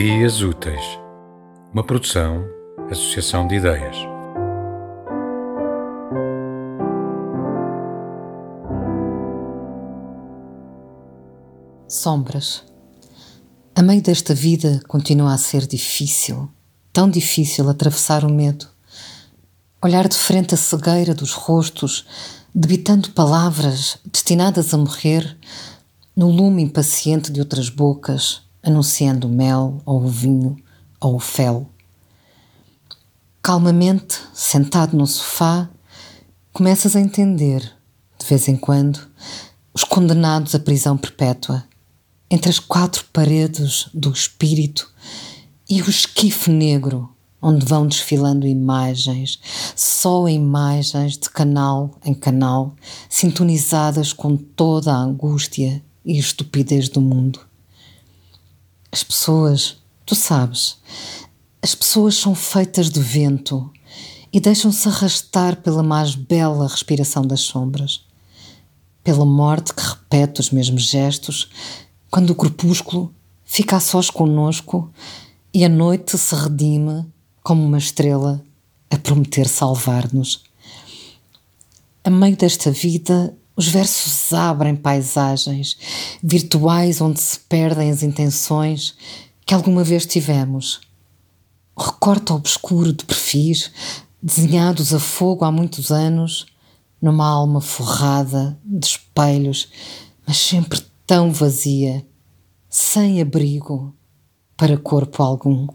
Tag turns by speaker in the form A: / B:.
A: Ideias Úteis, uma produção, associação de ideias.
B: Sombras. A meio desta vida continua a ser difícil, tão difícil atravessar o medo. Olhar de frente a cegueira dos rostos, debitando palavras destinadas a morrer, no lume impaciente de outras bocas, anunciando o mel ou o vinho ou o fel. Calmamente, sentado no sofá, começas a entender, de vez em quando, os condenados à prisão perpétua, entre as quatro paredes do espírito e o esquife negro onde vão desfilando imagens, só imagens de canal em canal, sintonizadas com toda a angústia e estupidez do mundo. As pessoas, tu sabes, as pessoas são feitas de vento e deixam-se arrastar pela mais bela respiração das sombras, pela morte que repete os mesmos gestos quando o crepúsculo fica a sós conosco e a noite se redime como uma estrela a prometer salvar-nos. A meio desta vida, os versos abrem paisagens virtuais onde se perdem as intenções que alguma vez tivemos. O recorte obscuro de perfis, desenhados a fogo há muitos anos, numa alma forrada de espelhos, mas sempre tão vazia, sem abrigo para corpo algum.